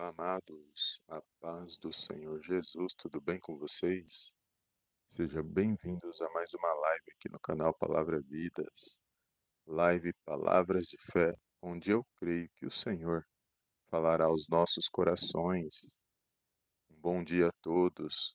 Olá, amados, a paz do Senhor Jesus, tudo bem com vocês? Sejam bem-vindos a mais uma live aqui no canal Palavra Vidas, live Palavras de Fé, onde eu creio que o Senhor falará aos nossos corações. Um bom dia a todos,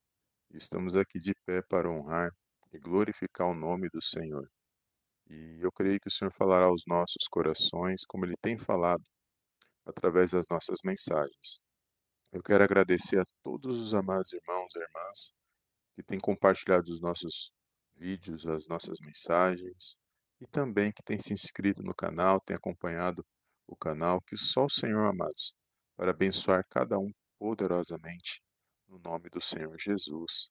Estamos aqui de pé para honrar e glorificar o nome do Senhor. E eu creio que o Senhor falará aos nossos corações, como Ele tem falado, através das nossas mensagens. Eu quero agradecer a todos os amados irmãos e irmãs que têm compartilhado os nossos vídeos, as nossas mensagens, e também que têm se inscrito no canal, têm acompanhado o canal, que só o Senhor, amados, para abençoar cada um poderosamente no nome do Senhor Jesus.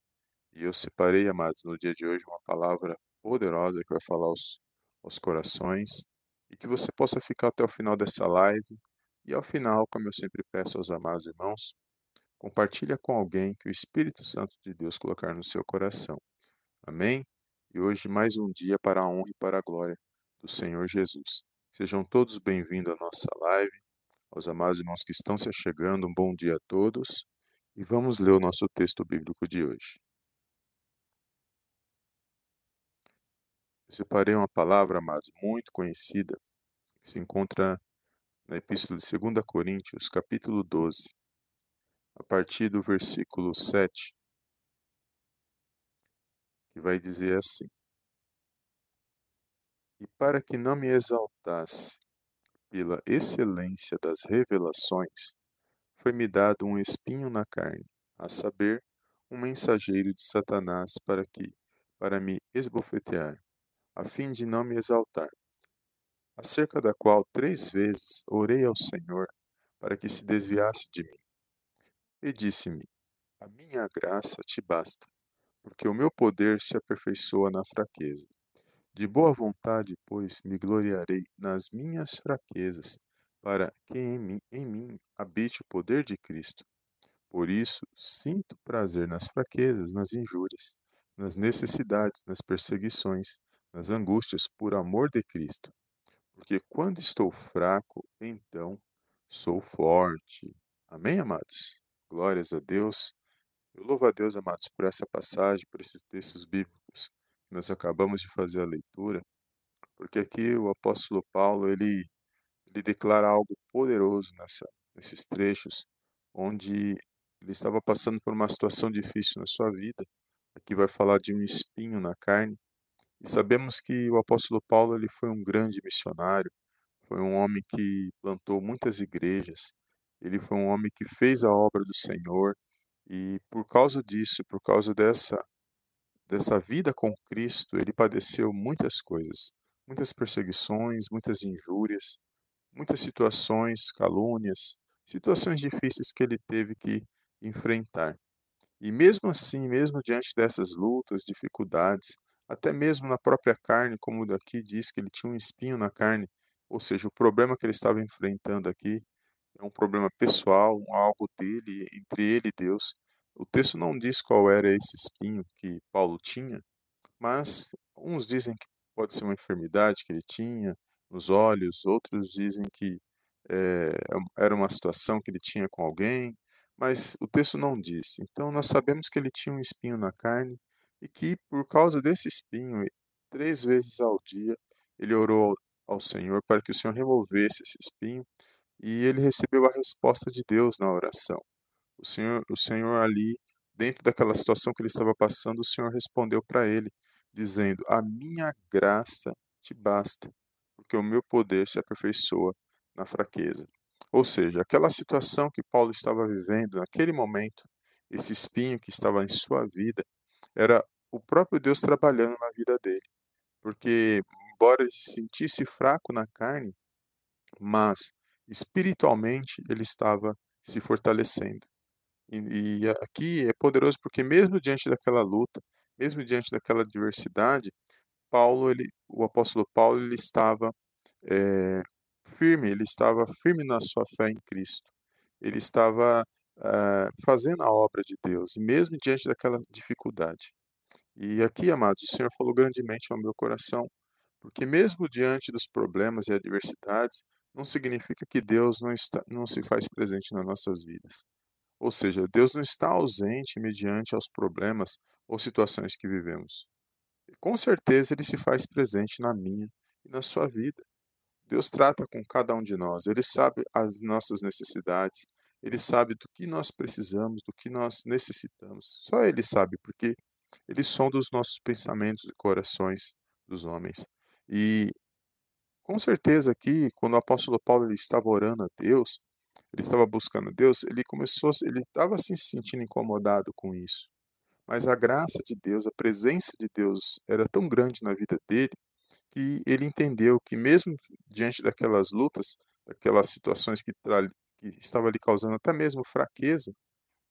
E eu separei, amados, no dia de hoje uma palavra poderosa que vai falar aos, aos corações e que você possa ficar até o final dessa live. E ao final, como eu sempre peço aos amados irmãos, compartilha com alguém que o Espírito Santo de Deus colocar no seu coração. Amém? E hoje mais um dia para a honra e para a glória do Senhor Jesus. Sejam todos bem-vindos à nossa live. Aos amados irmãos que estão se chegando, um bom dia a todos. E vamos ler o nosso texto bíblico de hoje. Eu separei uma palavra, amados, muito conhecida, que se encontra na Epístola de 2 Coríntios, capítulo 12, a partir do versículo 7, que vai dizer assim: E para que não me exaltasse pela excelência das revelações, foi-me dado um espinho na carne, a saber, um mensageiro de Satanás para que para me esbofetear, a fim de não me exaltar. Acerca da qual três vezes orei ao Senhor para que se desviasse de mim. E disse-me: A minha graça te basta, porque o meu poder se aperfeiçoa na fraqueza. De boa vontade, pois, me gloriarei nas minhas fraquezas, para que em mim, em mim habite o poder de Cristo. Por isso, sinto prazer nas fraquezas, nas injúrias, nas necessidades, nas perseguições, nas angústias, por amor de Cristo. Porque quando estou fraco, então sou forte. Amém, amados? Glórias a Deus. Eu louvo a Deus, amados, por essa passagem, por esses textos bíblicos que nós acabamos de fazer a leitura, porque aqui o apóstolo Paulo, ele ele declara algo poderoso nessa, nesses trechos, onde ele estava passando por uma situação difícil na sua vida. Aqui vai falar de um espinho na carne. E sabemos que o apóstolo Paulo ele foi um grande missionário, foi um homem que plantou muitas igrejas, ele foi um homem que fez a obra do Senhor e por causa disso, por causa dessa dessa vida com Cristo, ele padeceu muitas coisas, muitas perseguições, muitas injúrias, muitas situações, calúnias, situações difíceis que ele teve que enfrentar. E mesmo assim, mesmo diante dessas lutas, dificuldades, até mesmo na própria carne, como daqui diz que ele tinha um espinho na carne, ou seja, o problema que ele estava enfrentando aqui é um problema pessoal, algo dele, entre ele e Deus. O texto não diz qual era esse espinho que Paulo tinha, mas uns dizem que pode ser uma enfermidade que ele tinha, nos olhos, outros dizem que é, era uma situação que ele tinha com alguém, mas o texto não diz. Então nós sabemos que ele tinha um espinho na carne e que por causa desse espinho, três vezes ao dia, ele orou ao Senhor para que o Senhor removesse esse espinho e ele recebeu a resposta de Deus na oração. O Senhor, o Senhor ali, dentro daquela situação que ele estava passando, o Senhor respondeu para ele, dizendo: A minha graça te basta, porque o meu poder se aperfeiçoa na fraqueza. Ou seja, aquela situação que Paulo estava vivendo naquele momento, esse espinho que estava em sua vida, era o próprio Deus trabalhando na vida dele. Porque, embora ele se sentisse fraco na carne, mas espiritualmente ele estava se fortalecendo. E, e aqui é poderoso porque mesmo diante daquela luta, mesmo diante daquela adversidade, Paulo, ele, o apóstolo Paulo, ele estava é, firme, ele estava firme na sua fé em Cristo. Ele estava é, fazendo a obra de Deus, mesmo diante daquela dificuldade. E aqui, amados, o Senhor falou grandemente ao meu coração, porque mesmo diante dos problemas e adversidades, não significa que Deus não, está, não se faz presente nas nossas vidas. Ou seja, Deus não está ausente mediante aos problemas ou situações que vivemos. Com certeza ele se faz presente na minha e na sua vida. Deus trata com cada um de nós, ele sabe as nossas necessidades, ele sabe do que nós precisamos, do que nós necessitamos. Só ele sabe, porque ele sonda os nossos pensamentos e corações dos homens. E com certeza aqui, quando o apóstolo Paulo ele estava orando a Deus, ele estava buscando a Deus, ele começou, ele estava se sentindo incomodado com isso. Mas a graça de Deus, a presença de Deus era tão grande na vida dele que ele entendeu que mesmo diante daquelas lutas, daquelas situações que, que estava lhe causando até mesmo fraqueza,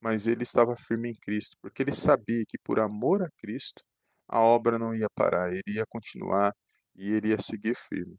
mas ele estava firme em Cristo, porque ele sabia que por amor a Cristo, a obra não ia parar, ele ia continuar e ele ia seguir firme.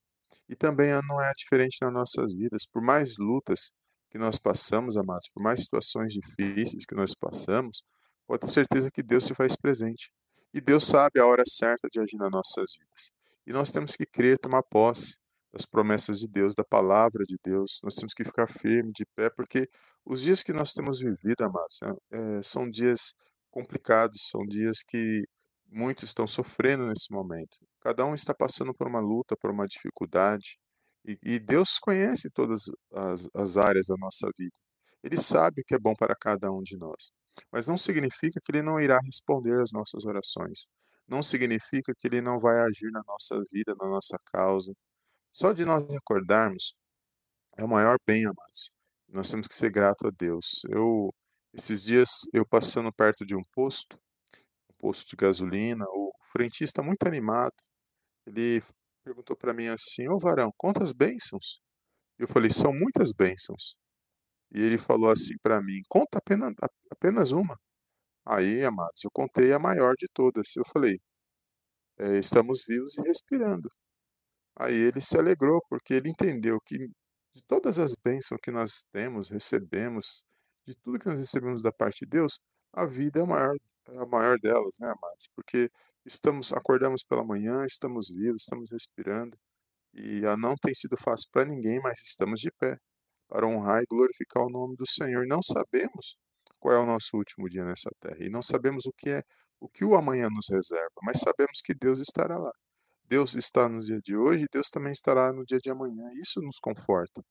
E também não é diferente nas nossas vidas, por mais lutas que nós passamos, amados, por mais situações difíceis que nós passamos, pode ter certeza que Deus se faz presente. E Deus sabe a hora certa de agir nas nossas vidas. E nós temos que crer, tomar posse das promessas de Deus, da palavra de Deus. Nós temos que ficar firme, de pé, porque os dias que nós temos vivido, amados, é, são dias complicados, são dias que muitos estão sofrendo nesse momento. Cada um está passando por uma luta, por uma dificuldade. E, e Deus conhece todas as, as áreas da nossa vida. Ele sabe o que é bom para cada um de nós. Mas não significa que Ele não irá responder às nossas orações. Não significa que Ele não vai agir na nossa vida, na nossa causa. Só de nós acordarmos é o maior bem, amados. Nós temos que ser grato a Deus. Eu, esses dias, eu passando perto de um posto, um posto de gasolina, o frentista muito animado, ele perguntou para mim assim: Ô varão, quantas bênçãos? Eu falei: São muitas bênçãos. E ele falou assim para mim: Conta apenas, apenas uma. Aí, amados, eu contei a maior de todas. Eu falei: é, Estamos vivos e respirando. Aí ele se alegrou, porque ele entendeu que de todas as bênçãos que nós temos, recebemos, de tudo que nós recebemos da parte de Deus, a vida é a maior, é a maior delas, né, amados? Porque estamos acordamos pela manhã, estamos vivos, estamos respirando, e não tem sido fácil para ninguém, mas estamos de pé para honrar e glorificar o nome do Senhor. Não sabemos qual é o nosso último dia nessa terra e não sabemos o que é o que o amanhã nos reserva, mas sabemos que Deus estará lá. Deus está no dia de hoje e Deus também estará no dia de amanhã. Isso nos conforta,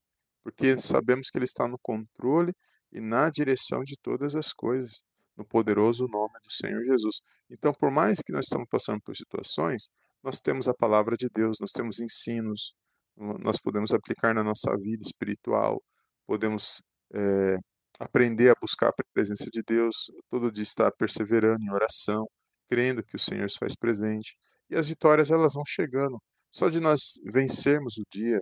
porque sabemos que Ele está no controle e na direção de todas as coisas no poderoso nome do Senhor Jesus. Então, por mais que nós estamos passando por situações, nós temos a palavra de Deus, nós temos ensinos, nós podemos aplicar na nossa vida espiritual, podemos é, aprender a buscar a presença de Deus, todo dia estar perseverando em oração, crendo que o Senhor se faz presente. E as vitórias elas vão chegando. Só de nós vencermos o dia,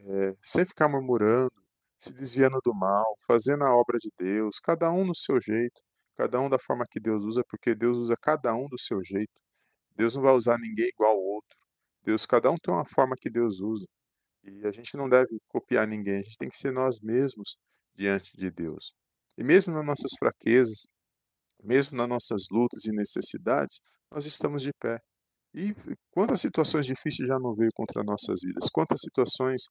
é, sem ficar murmurando, se desviando do mal, fazendo a obra de Deus, cada um no seu jeito, cada um da forma que Deus usa, porque Deus usa cada um do seu jeito. Deus não vai usar ninguém igual ao outro. Deus, cada um tem uma forma que Deus usa. E a gente não deve copiar ninguém, a gente tem que ser nós mesmos diante de Deus. E mesmo nas nossas fraquezas, mesmo nas nossas lutas e necessidades, nós estamos de pé. E quantas situações difíceis já não veio contra nossas vidas? Quantas situações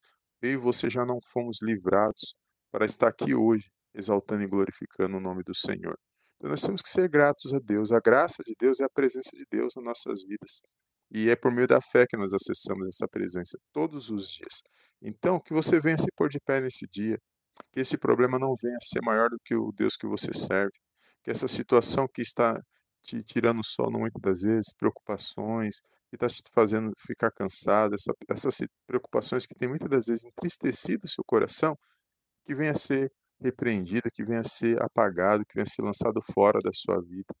eu e você já não fomos livrados para estar aqui hoje, exaltando e glorificando o nome do Senhor? Então nós temos que ser gratos a Deus. A graça de Deus é a presença de Deus nas nossas vidas. E é por meio da fé que nós acessamos essa presença todos os dias. Então, que você venha se pôr de pé nesse dia, que esse problema não venha a ser maior do que o Deus que você serve, que essa situação que está te tirando sono muitas das vezes, preocupações, que está te fazendo ficar cansado, essa, essas preocupações que tem muitas das vezes entristecido o seu coração, que venha a ser repreendida, que venha a ser apagado, que venha a ser lançado fora da sua vida.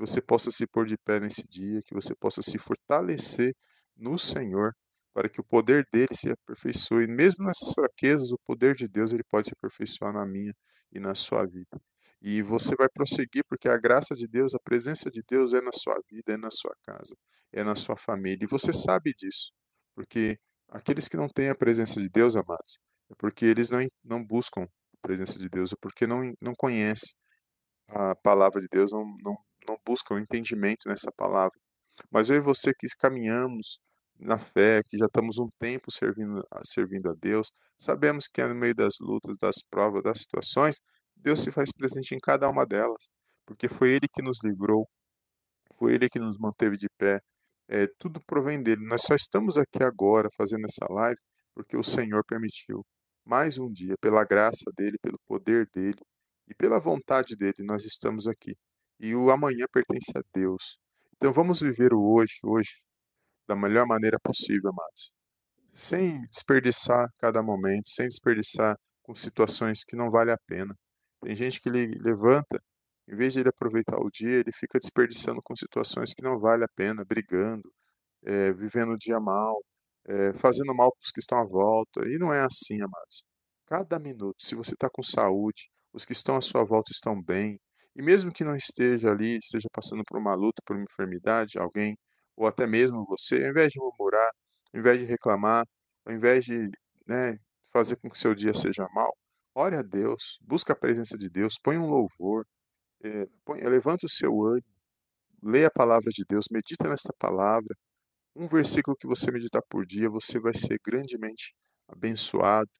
Que você possa se pôr de pé nesse dia, que você possa se fortalecer no Senhor, para que o poder dele se aperfeiçoe. Mesmo nessas fraquezas, o poder de Deus ele pode se aperfeiçoar na minha e na sua vida. E você vai prosseguir porque a graça de Deus, a presença de Deus é na sua vida, é na sua casa, é na sua família. E você sabe disso, porque aqueles que não têm a presença de Deus, amados, é porque eles não, não buscam a presença de Deus, é porque não, não conhecem a palavra de Deus, não, não, não buscam entendimento nessa palavra. Mas eu e você que caminhamos na fé, que já estamos um tempo servindo, servindo a Deus, sabemos que é no meio das lutas, das provas, das situações, Deus se faz presente em cada uma delas, porque foi Ele que nos livrou, foi Ele que nos manteve de pé, é, tudo provém dele. Nós só estamos aqui agora fazendo essa live porque o Senhor permitiu. Mais um dia, pela graça dele, pelo poder dele e pela vontade dele, nós estamos aqui. E o amanhã pertence a Deus. Então vamos viver o hoje, hoje, da melhor maneira possível, amados. Sem desperdiçar cada momento, sem desperdiçar com situações que não vale a pena. Tem gente que ele levanta, em vez de ele aproveitar o dia, ele fica desperdiçando com situações que não vale a pena, brigando, é, vivendo o dia mal, é, fazendo mal para os que estão à volta. E não é assim, amados. Cada minuto, se você está com saúde, os que estão à sua volta estão bem, e mesmo que não esteja ali, esteja passando por uma luta, por uma enfermidade, alguém, ou até mesmo você, ao invés de murmurar, ao invés de reclamar, ao invés de né, fazer com que seu dia seja mal, Ore a Deus, busca a presença de Deus, põe um louvor, é, põe, levanta o seu ânimo, leia a palavra de Deus, medita nesta palavra. Um versículo que você meditar por dia, você vai ser grandemente abençoado.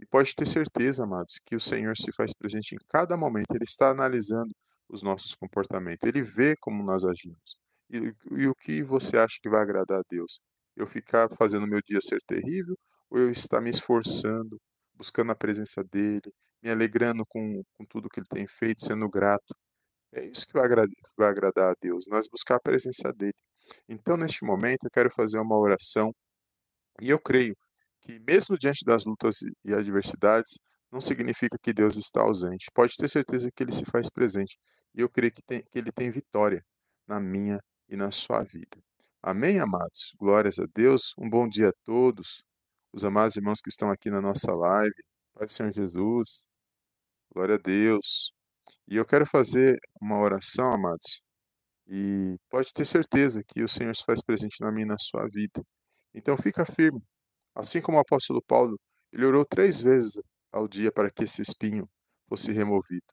E pode ter certeza, amados, que o Senhor se faz presente em cada momento. Ele está analisando os nossos comportamentos. Ele vê como nós agimos. E, e o que você acha que vai agradar a Deus? Eu ficar fazendo meu dia ser terrível ou eu estar me esforçando buscando a presença dele, me alegrando com, com tudo que ele tem feito, sendo grato. É isso que vai, agradar, vai agradar a Deus, nós buscar a presença dele. Então, neste momento, eu quero fazer uma oração e eu creio que, mesmo diante das lutas e adversidades, não significa que Deus está ausente. Pode ter certeza que ele se faz presente. E eu creio que, tem, que ele tem vitória na minha e na sua vida. Amém, amados? Glórias a Deus. Um bom dia a todos os amados irmãos que estão aqui na nossa live. Pai do Senhor Jesus, glória a Deus. E eu quero fazer uma oração, amados, e pode ter certeza que o Senhor se faz presente na minha e na sua vida. Então fica firme. Assim como o apóstolo Paulo, ele orou três vezes ao dia para que esse espinho fosse removido.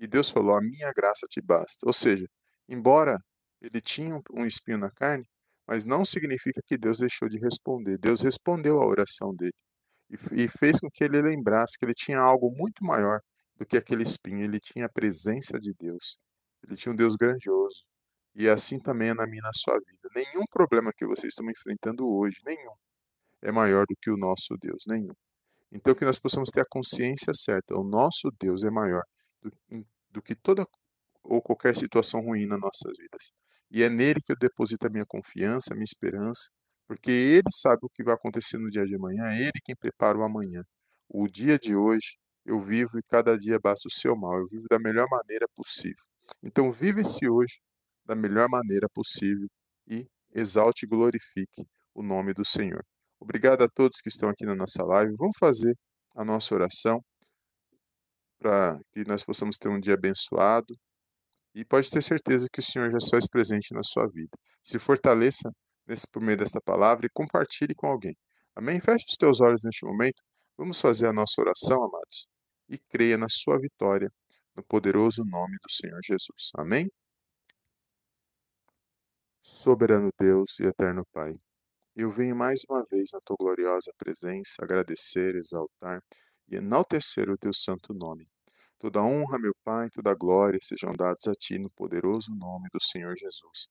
E Deus falou: A minha graça te basta. Ou seja, embora ele tinha um espinho na carne, mas não significa que Deus deixou de responder. Deus respondeu à oração dele e, fez com que ele lembrasse que ele tinha algo muito maior do que aquele espinho. Ele tinha a presença de Deus. Ele tinha um Deus grandioso. E assim também é na minha na sua vida. Nenhum problema que vocês estão enfrentando hoje, nenhum, é maior do que o nosso Deus, nenhum. Então que nós possamos ter a consciência certa. O nosso Deus é maior do, do que toda ou qualquer situação ruim nas nossas vidas. E é nele que eu deposito a minha confiança, a minha esperança, porque ele sabe o que vai acontecer no dia de amanhã, é ele quem prepara o amanhã. O dia de hoje eu vivo e cada dia basta o seu mal, eu vivo da melhor maneira possível. Então vive esse hoje da melhor maneira possível e exalte e glorifique o nome do Senhor. Obrigado a todos que estão aqui na nossa live. Vamos fazer a nossa oração para que nós possamos ter um dia abençoado, e pode ter certeza que o Senhor já faz presente na sua vida. Se fortaleça nesse, por meio desta palavra e compartilhe com alguém. Amém? Feche os teus olhos neste momento. Vamos fazer a nossa oração, amados. E creia na sua vitória, no poderoso nome do Senhor Jesus. Amém? Soberano Deus e eterno Pai, eu venho mais uma vez na tua gloriosa presença agradecer, exaltar e enaltecer o teu santo nome. Toda honra, meu Pai, toda glória sejam dados a Ti no poderoso nome do Senhor Jesus.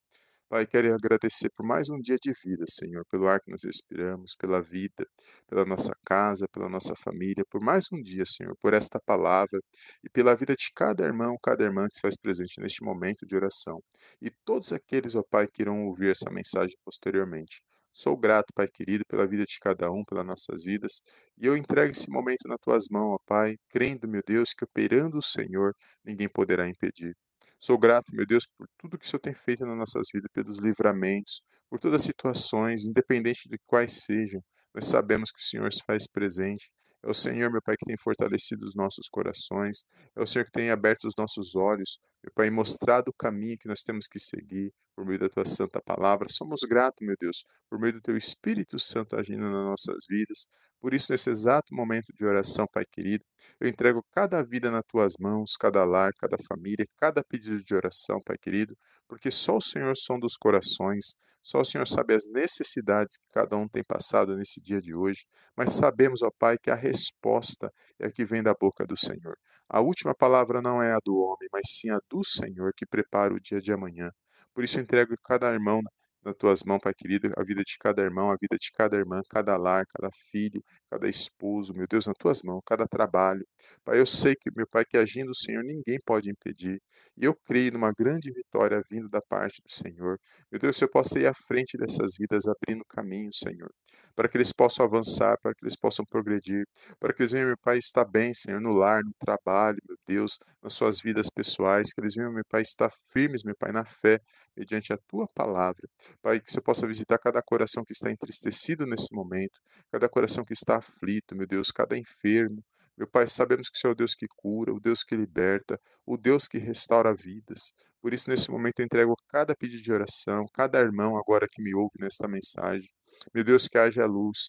Pai, quero agradecer por mais um dia de vida, Senhor, pelo ar que nós respiramos, pela vida, pela nossa casa, pela nossa família, por mais um dia, Senhor, por esta palavra e pela vida de cada irmão, cada irmã que se faz presente neste momento de oração. E todos aqueles, ó Pai, que irão ouvir essa mensagem posteriormente. Sou grato, Pai querido, pela vida de cada um, pelas nossas vidas, e eu entrego esse momento nas tuas mãos, ó Pai, crendo, meu Deus, que operando o Senhor, ninguém poderá impedir. Sou grato, meu Deus, por tudo que o Senhor tem feito nas nossas vidas, pelos livramentos, por todas as situações, independente de quais sejam. Nós sabemos que o Senhor se faz presente. É o Senhor, meu Pai, que tem fortalecido os nossos corações. É o Senhor que tem aberto os nossos olhos, meu Pai, mostrado o caminho que nós temos que seguir por meio da tua santa palavra. Somos gratos, meu Deus, por meio do teu Espírito Santo agindo nas nossas vidas. Por isso, nesse exato momento de oração, Pai querido, eu entrego cada vida nas tuas mãos, cada lar, cada família, cada pedido de oração, Pai querido, porque só o Senhor som dos corações, só o Senhor sabe as necessidades que cada um tem passado nesse dia de hoje, mas sabemos, ó Pai, que a resposta é a que vem da boca do Senhor. A última palavra não é a do homem, mas sim a do Senhor que prepara o dia de amanhã. Por isso, entrego cada irmão nas tuas mãos, Pai querido, a vida de cada irmão, a vida de cada irmã, cada lar, cada filho, cada esposo, meu Deus, nas tuas mãos, cada trabalho. Pai, eu sei que, meu Pai, que agindo o Senhor ninguém pode impedir. E eu creio numa grande vitória vindo da parte do Senhor. Meu Deus, eu possa ir à frente dessas vidas, abrindo caminho, Senhor, para que eles possam avançar, para que eles possam progredir, para que eles venham, meu Pai, estar bem, Senhor, no lar, no trabalho, meu Deus, nas suas vidas pessoais, que eles venham, meu Pai, estar firmes, meu Pai, na fé, mediante a tua palavra. Pai, que o Senhor possa visitar cada coração que está entristecido nesse momento, cada coração que está aflito, meu Deus, cada enfermo. Meu Pai, sabemos que o Senhor é o Deus que cura, o Deus que liberta, o Deus que restaura vidas. Por isso, nesse momento, eu entrego cada pedido de oração, cada irmão agora que me ouve nesta mensagem. Meu Deus, que haja luz,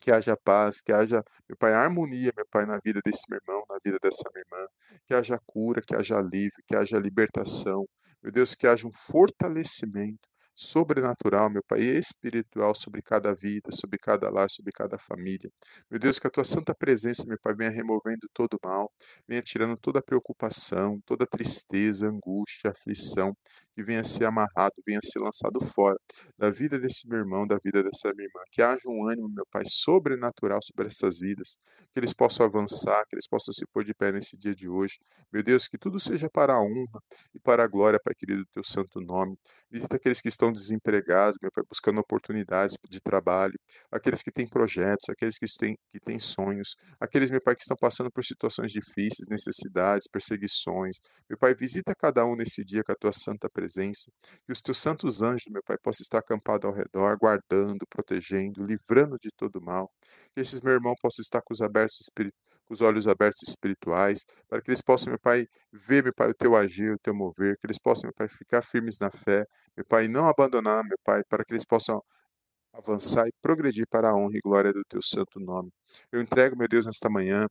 que haja paz, que haja, meu Pai, harmonia, meu Pai, na vida desse meu irmão, na vida dessa minha irmã, que haja cura, que haja alívio, que haja libertação, meu Deus, que haja um fortalecimento sobrenatural, meu Pai, espiritual sobre cada vida, sobre cada lar, sobre cada família. Meu Deus, que a tua santa presença, meu Pai, venha removendo todo o mal, venha tirando toda a preocupação, toda a tristeza, angústia, aflição, que venha ser amarrado, venha ser lançado fora da vida desse meu irmão, da vida dessa minha irmã. Que haja um ânimo, meu Pai, sobrenatural sobre essas vidas, que eles possam avançar, que eles possam se pôr de pé nesse dia de hoje. Meu Deus, que tudo seja para a honra e para a glória, Pai querido, do teu santo nome. Visita aqueles que estão desempregados, meu Pai, buscando oportunidades de trabalho, aqueles que têm projetos, aqueles que têm, que têm sonhos, aqueles, meu Pai, que estão passando por situações difíceis, necessidades, perseguições. Meu Pai, visita cada um nesse dia com a tua santa presença, que os teus santos anjos, meu Pai, possam estar acampados ao redor, guardando, protegendo, livrando de todo mal. Que esses meu irmão possam estar com os abertos espirituais com os olhos abertos espirituais, para que eles possam, meu Pai, ver, meu Pai, o teu agir, o teu mover, que eles possam, meu Pai, ficar firmes na fé, meu Pai, não abandonar, meu Pai, para que eles possam avançar e progredir para a honra e glória do teu santo nome. Eu entrego, meu Deus, nesta manhã,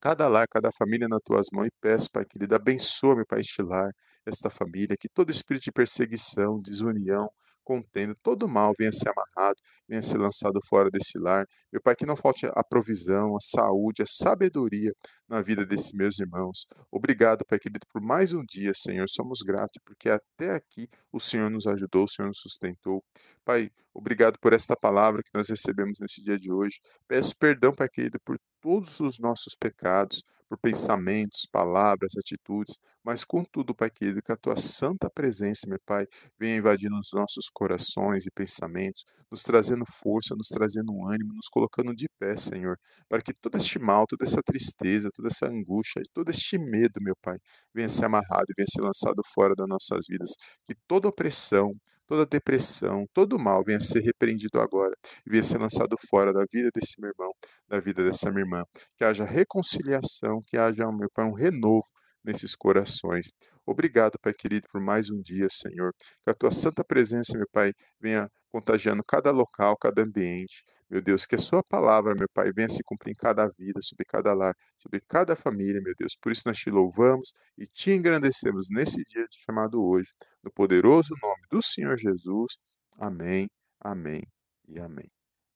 cada lar, cada família nas tuas mãos e peço, Pai querido, abençoa, meu Pai, este lar, esta família, que todo espírito de perseguição, desunião, contendo, todo mal venha ser amarrado, venha ser lançado fora desse lar. Meu Pai, que não falte a provisão, a saúde, a sabedoria na vida desses meus irmãos. Obrigado, Pai querido, por mais um dia, Senhor. Somos gratos, porque até aqui o Senhor nos ajudou, o Senhor nos sustentou. Pai, obrigado por esta palavra que nós recebemos nesse dia de hoje. Peço perdão, Pai querido, por todos os nossos pecados, por pensamentos, palavras, atitudes, mas contudo, Pai querido, que a tua santa presença, meu Pai, venha invadindo os nossos corações e pensamentos, nos trazendo força, nos trazendo ânimo, nos colocando de pé, Senhor, para que todo este mal, toda essa tristeza, toda essa angústia, todo este medo, meu Pai, venha ser amarrado e venha ser lançado fora das nossas vidas, que toda opressão, toda depressão, todo mal venha ser repreendido agora e venha ser lançado fora da vida desse meu irmão, da vida dessa minha irmã. Que haja reconciliação, que haja, meu Pai, um renovo nesses corações. Obrigado, Pai querido, por mais um dia, Senhor. Que a tua santa presença, meu Pai, venha contagiando cada local, cada ambiente. Meu Deus, que a sua palavra, meu Pai, venha se cumprir em cada vida, sobre cada lar, sobre cada família, meu Deus. Por isso nós te louvamos e te engrandecemos nesse dia chamado hoje, no poderoso nome do Senhor Jesus. Amém, amém e amém.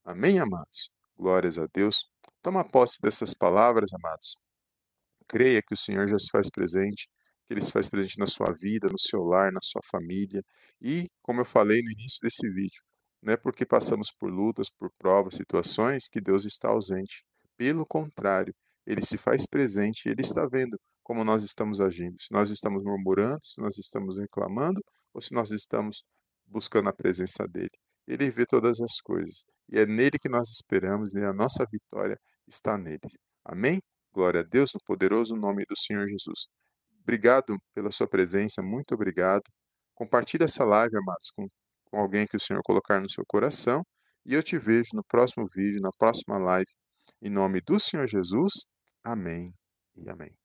Amém, amados. Glórias a Deus. Toma posse dessas palavras, amados creia que o Senhor já se faz presente, que Ele se faz presente na sua vida, no seu lar, na sua família. E, como eu falei no início desse vídeo, não é porque passamos por lutas, por provas, situações, que Deus está ausente. Pelo contrário, Ele se faz presente e Ele está vendo como nós estamos agindo. Se nós estamos murmurando, se nós estamos reclamando ou se nós estamos buscando a presença dEle. Ele vê todas as coisas e é nele que nós esperamos e a nossa vitória está nele. Amém? Glória a Deus no poderoso nome do Senhor Jesus. Obrigado pela sua presença, muito obrigado. Compartilhe essa live, amados, com, com alguém que o Senhor colocar no seu coração. E eu te vejo no próximo vídeo, na próxima live. Em nome do Senhor Jesus. Amém e amém.